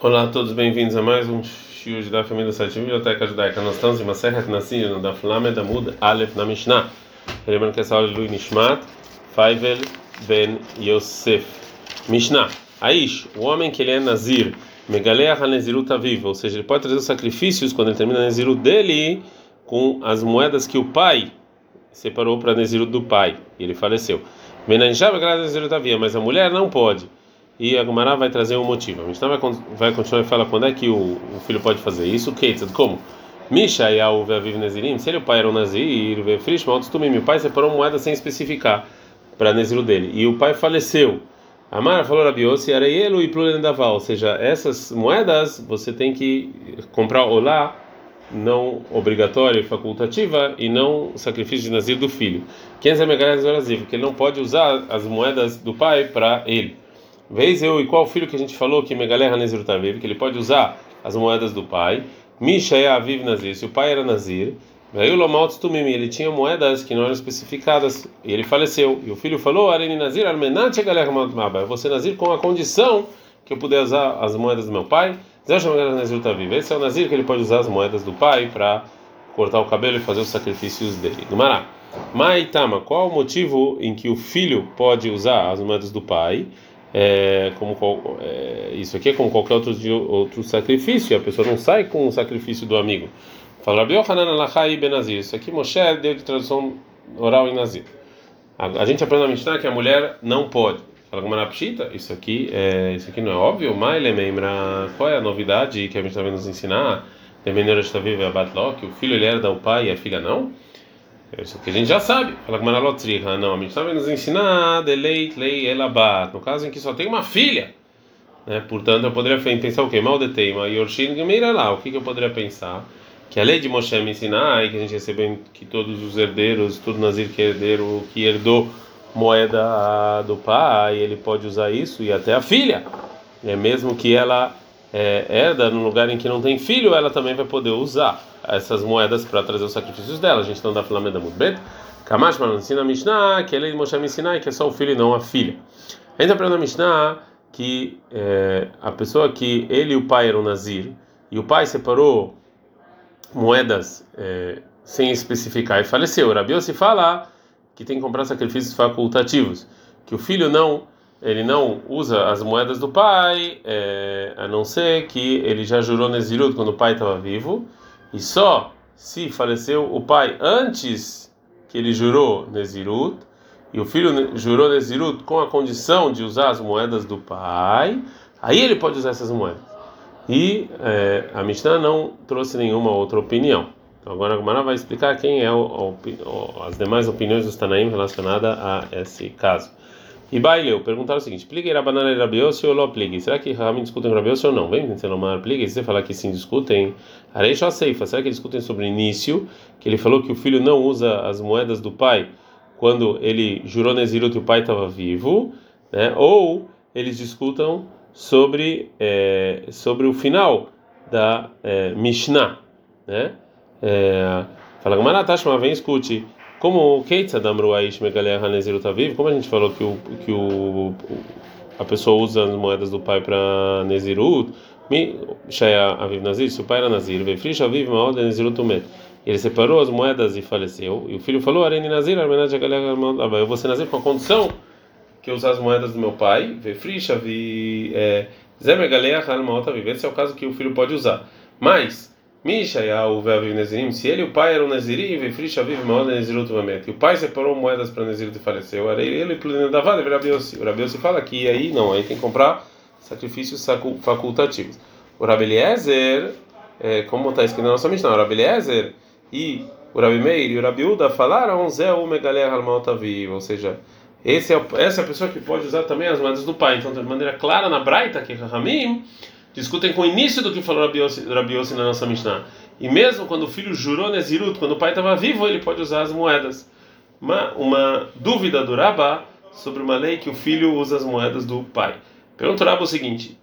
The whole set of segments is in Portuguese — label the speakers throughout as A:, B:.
A: Olá a todos, bem-vindos a mais um shiur da família do site Biblioteca Judaica. Nós estamos em uma serra Nasir, no Daf Lamed Amud Aleph na Mishnah. Lembrando que essa aula é Lui Nishmat, Faivel Ben Yosef. Mishnah. Aish, o homem que ele é Nazir, Megaleah HaNezirut Aviv, ou seja, ele pode trazer os sacrifícios quando ele termina a Nezirut dele com as moedas que o pai separou para Nezirut do pai, e ele faleceu. Menanjá Megaleah HaNezirut Aviv, mas a mulher não pode e a Gumara vai trazer um motivo. A Mishnah vai, vai continuar e fala quando é que o, o filho pode fazer isso. Keitzad, como? Misha e ao Veaviv Nezirim, se ele o pai era um Nazir, Maltustumim, o pai separou moeda sem especificar para Neziro dele. E o pai faleceu. Amara falou Rabiossi, Areielo e Plurendaval, ou seja, essas moedas você tem que comprar olá, não obrigatória e facultativa, e não sacrifício de Nazir do filho. Quem é Megalés porque ele não pode usar as moedas do pai para ele. Vez eu e qual filho que a gente falou que Megaleh Hanezir Taviv, que ele pode usar as moedas do pai. Misha é Aviv Nazir, se o pai era Nazir. Veio Lomaut Tumimi, ele tinha moedas que não eram especificadas e ele faleceu. E o filho falou: Areni Nazir, Armenat Galeh Mabá. Você Nazir com a condição que eu puder usar as moedas do meu pai. Esse é o Nazir que ele pode usar as moedas do pai para cortar o cabelo e fazer os sacrifícios dele. Gumará. Maitama, qual o motivo em que o filho pode usar as moedas do pai? É, como é, isso aqui é como qualquer outro, outro sacrifício, a pessoa não sai com o sacrifício do amigo. Fala Rabi Yohanan Alachai Benazir. Isso aqui Moshe deu de tradução oral em Nazir. A, a gente aprende na Mishnah que a mulher não pode. Fala como Pshita, isso aqui é isso aqui não é óbvio, mas lembra qual é a novidade que a gente está vendo nos ensinar? Demeneira está viva a o filho ele herda o pai e a filha não? Isso que a gente já sabe. Fala com. Não, a gente está nos ensinar deleit lei elabat. No caso em que só tem uma filha. Né? Portanto, eu poderia pensar o quê? Mal de teima. Yorshin lá. O que, que eu poderia pensar? Que a lei de Moshe me ensinar e que a gente recebeu que todos os herdeiros, todo Nazir que é herdeiro, que herdou moeda do pai, ele pode usar isso e até a filha. É mesmo que ela é, herda no lugar em que não tem filho, ela também vai poder usar essas moedas para trazer os sacrifícios dela. A gente não dá Flamenda muito bem. Kamash ensina a Mishnah que ele Moshe me ensinar que é só o filho e não a filha. A gente aprende na Mishnah que é, a pessoa que ele e o pai eram Nazir e o pai separou moedas é, sem especificar e faleceu. Rabiel se fala que tem que comprar sacrifícios facultativos, que o filho não ele não usa as moedas do pai, é, a não ser que ele já jurou Nezirut quando o pai estava vivo e só se faleceu o pai antes que ele jurou Nezirut, e o filho jurou Nezirut com a condição de usar as moedas do pai, aí ele pode usar essas moedas. E é, a Mishnah não trouxe nenhuma outra opinião. Então agora a Gumara vai explicar quem é o, o, as demais opiniões dos Tanaim relacionadas a esse caso. E Baileu perguntaram o seguinte: Pligue Rabanana e Rabiossi ou Ló Pligue? Será que realmente discutem Rabiossi ou não? Vem pensando uma Pligue, se você falar que sim discutem, Areixa a Seifa, será que discutem sobre o início? Que ele falou que o filho não usa as moedas do pai quando ele jurou Nezirut e o pai estava vivo, né? Ou eles discutam sobre, é, sobre o final da é, Mishnah, né? É, fala, Gamaratash, mas vem escute. Como como a gente falou que o que o a pessoa usa as moedas do pai para Nezirut, Shaya Aviv Nazir, se o pai era Nazir, Vefrish Aviv Maod Nezirut Umet. Ele separou as moedas e faleceu. E o filho falou: Areni Nazir, Armenat Eu vou ser Nazir com a condição que eu usar as moedas do meu pai, Vefrish Aviv Zé Megaleach Almaot Aviv. Esse é o caso que o filho pode usar. Mas Mishayahu ve'aviv Nezirim, se ele e o pai eram Nezirim, ve'frish aviv ma'od Nezirut vamet, e o pai separou moedas para Nezirut e faleceu, era ele e Plínio da Vada, O Rabiossi fala que aí não, aí tem que comprar sacrifícios facultativos. O Rabeliezer, é, como está escrito na nossa Mishnah, o Rabeliezer e o Rabi Meir e o Rabiuda falaram Zé o Megaleh Almaotaviv, ou seja, esse é, essa é a pessoa que pode usar também as moedas do pai. Então, de maneira clara na Braita, que Ramim discutem com o início do que falou Rabi Yossi na nossa Mishnah. E mesmo quando o filho jurou Nezirut, quando o pai estava vivo, ele pode usar as moedas. Uma, uma dúvida do Rabá sobre uma lei que o filho usa as moedas do pai. Pergunta o Rabá o seguinte: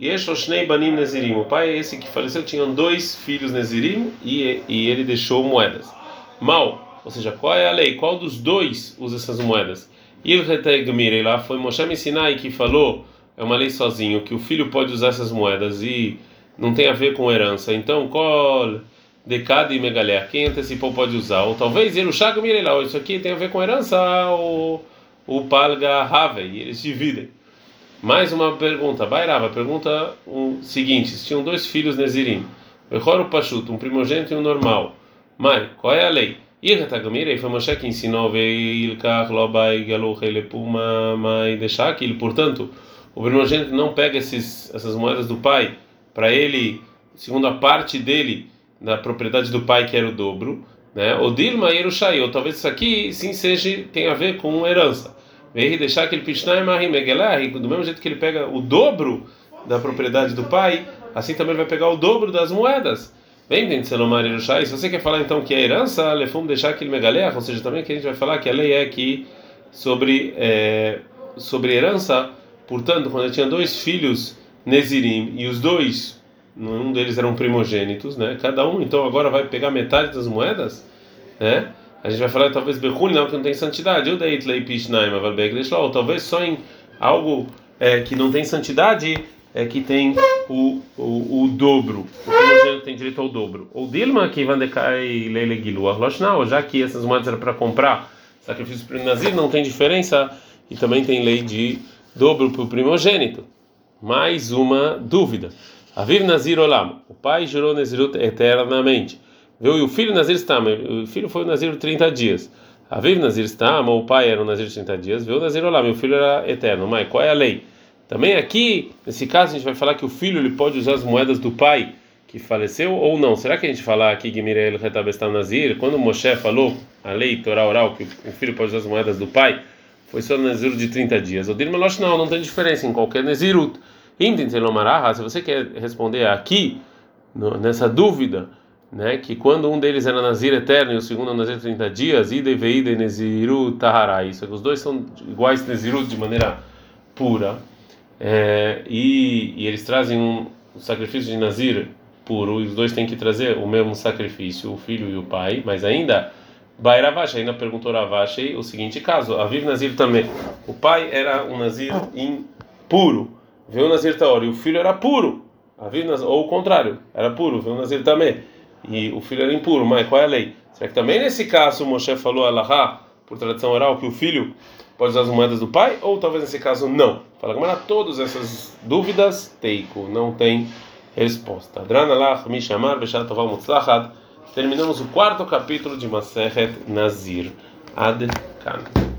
A: Banim Nezirim. O pai é esse que faleceu, tinham dois filhos Nezirim e, e ele deixou moedas. Mal, ou seja, qual é a lei? Qual dos dois usa essas moedas? Ilheteg lá foi Moshe Sinai que falou é uma lei sozinho, que o filho pode usar essas moedas e não tem a ver com herança. Então, kol decade e megalé, quem antecipou pode usar. Ou talvez Yerushag Mirela, isso aqui tem a ver com herança, o, o palga Havei, eles dividem. Mais uma pergunta, Bairava, pergunta o seguinte: tinham dois filhos Nezirim, o Pachuto, um primogênito e um normal. Mai, qual é a lei? e foi Moshe que ensinou Veilkach Lobai Galuche Lepuma Mai Deshakil, portanto, o primogênito não pega esses, essas moedas do pai para ele, segundo a parte dele, da propriedade do pai, que era o dobro, né? O Dilma Yerushai, ou talvez isso aqui sim seja, tem a ver com herança. Veio deixar aquele Pishnai Mahim do mesmo jeito que ele pega o dobro da propriedade do pai, assim também vai pegar o dobro das moedas. Bem, tem Selomar Yerushai. Se você quer falar então que é herança, lefum deixar aquele megaleach, ou seja, também que a gente vai falar que a lei é que sobre é, sobre herança, portanto, quando ele tinha dois filhos Nezirim e os dois, um deles eram primogênitos, né? Cada um então agora vai pegar metade das moedas, né? A gente vai falar talvez Behul não que não tem santidade. Eu dei Tlei Pishnaim, ou talvez só em algo é, que não tem santidade é que tem o, o, o dobro, o primogênito tem direito ao dobro. Ou Dilma que vai decai leile gilu não, já que essas moedas eram para comprar sacrifício para o Nazir, não tem diferença e também tem lei de dobro para o primogênito. Mais uma dúvida. Aviv Nazir Olam, o pai jurou Nazirut eternamente. E o filho Nazir Stam, o filho foi o Nazir 30 dias. Aviv Nazir Stam, o pai era o Nazir 30 dias. Viu Nazir Olam, o filho era eterno. Mas qual é a lei? Também aqui, nesse caso, a gente vai falar que o filho ele pode usar as moedas do pai que faleceu ou não. Será que a gente falar aqui Gimirel Retabestam Nazir, quando Moshe falou a lei Torá oral que o filho pode usar as moedas do pai, foi só Nazir de 30 dias. O Dirmelosh não, não tem diferença em qualquer Nazirut. Se você quer responder aqui, nessa dúvida, né, que quando um deles era Nazir eterno e o segundo é Nazir 30 dias, Ida e Veida Neziru Tahara, isso, os dois são iguais Nezirut de maneira pura é, e, e, eles trazem um, sacrifício de Nazir puro, e os dois têm que trazer o mesmo sacrifício, o filho e o pai, mas ainda, Bairavash, ainda perguntou Ravash o seguinte caso: Aviv Nazir também. O pai era um Nazir impuro, veio o Nazir Taor, e o filho era puro, Aviv Nazir, ou o contrário, era puro, veio o Nazir também, e o filho era impuro, mas qual é a lei? Será que também nesse caso Moshe falou Allahá, por tradição oral, que o filho pode usar as moedas do pai, ou talvez nesse caso não. Fala Gamara, todas essas dúvidas, teiko, não tem resposta. Dranalach, Mishamar, Beshat Toval Mutzlachad. Terminamos o quarto capítulo de Maseret Nazir. Ad Kan.